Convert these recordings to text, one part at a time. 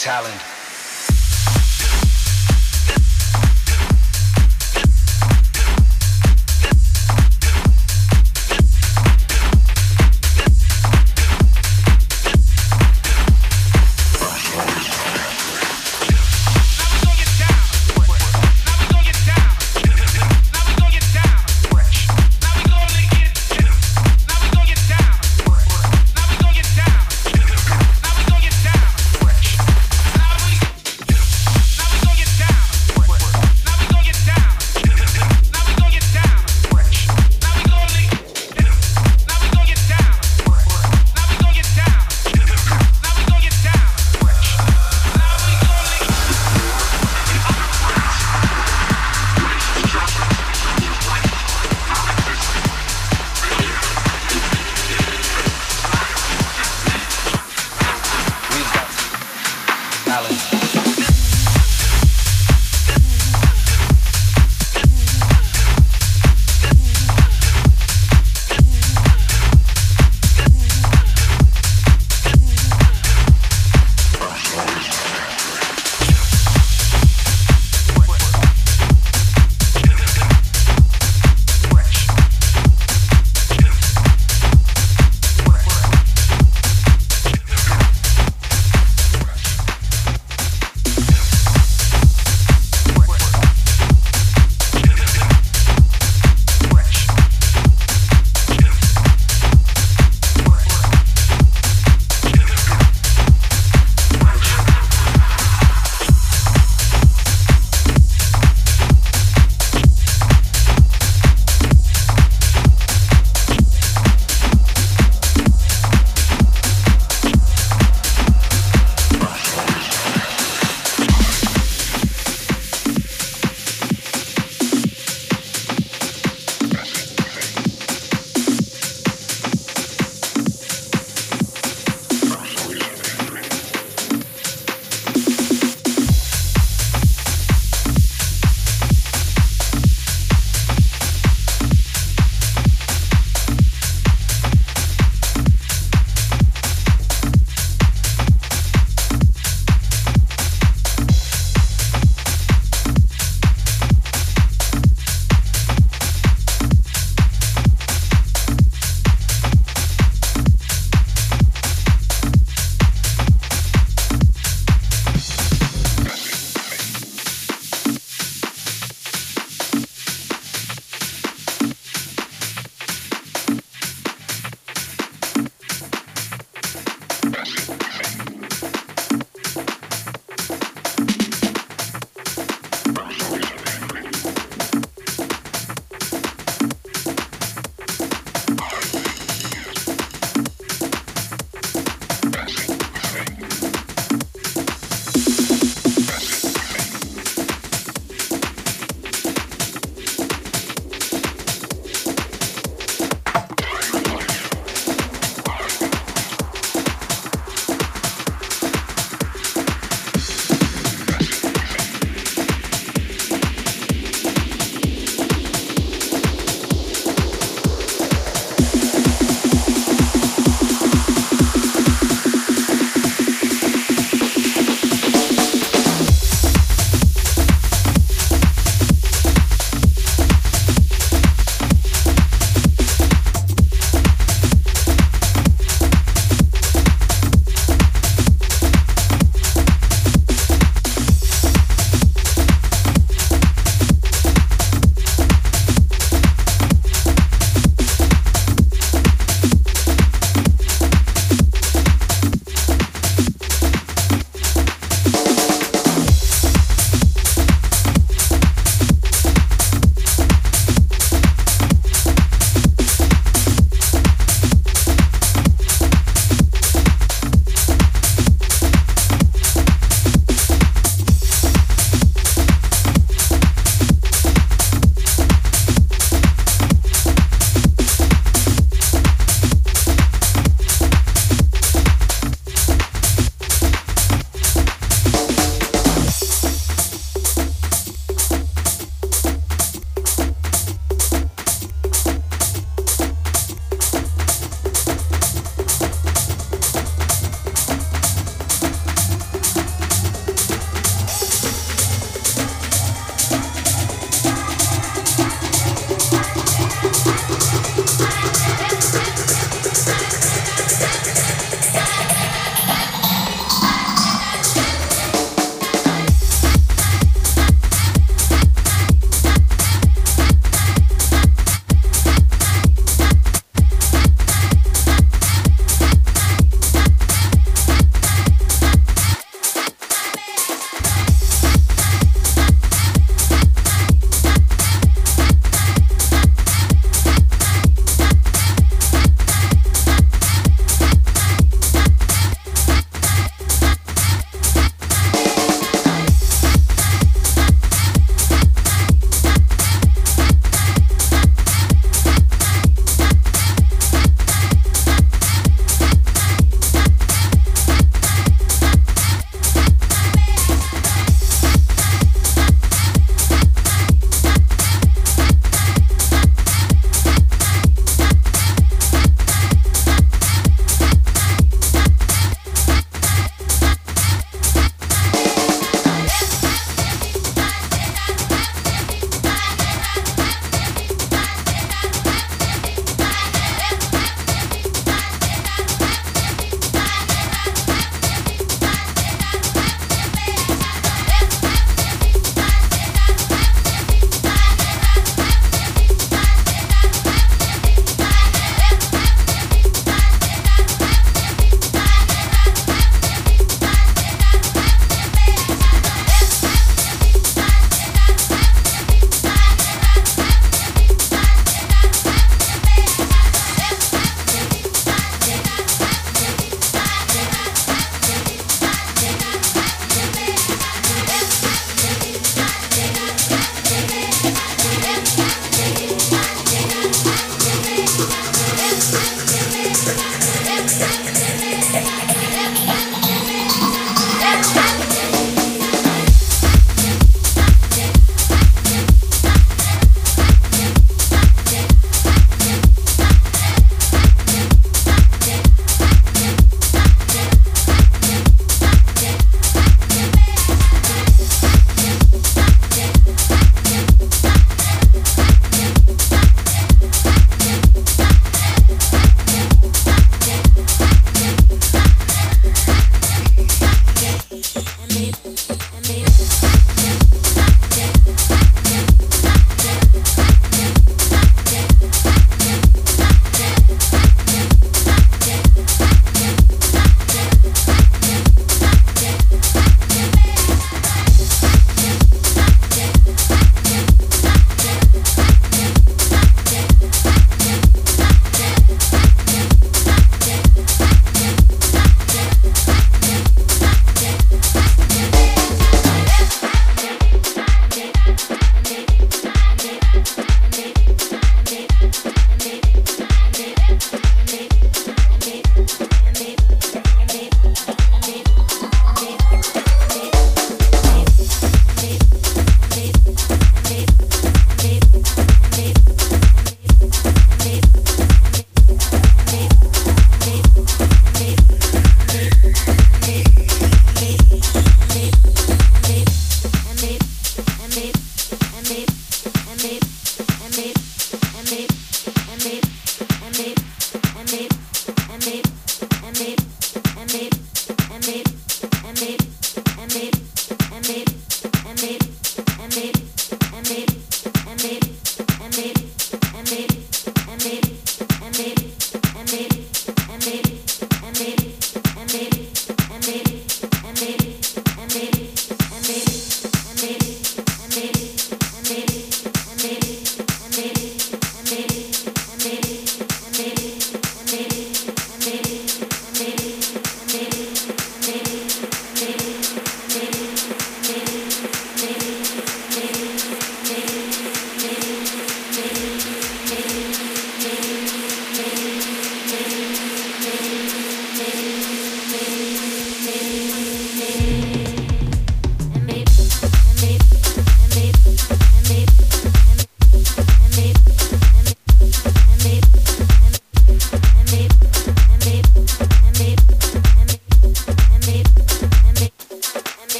talent.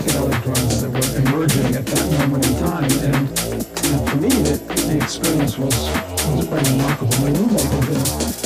Psychedelic drugs that were emerging at that moment in time. And for me, the, the experience was, was quite remarkable. Roommate had been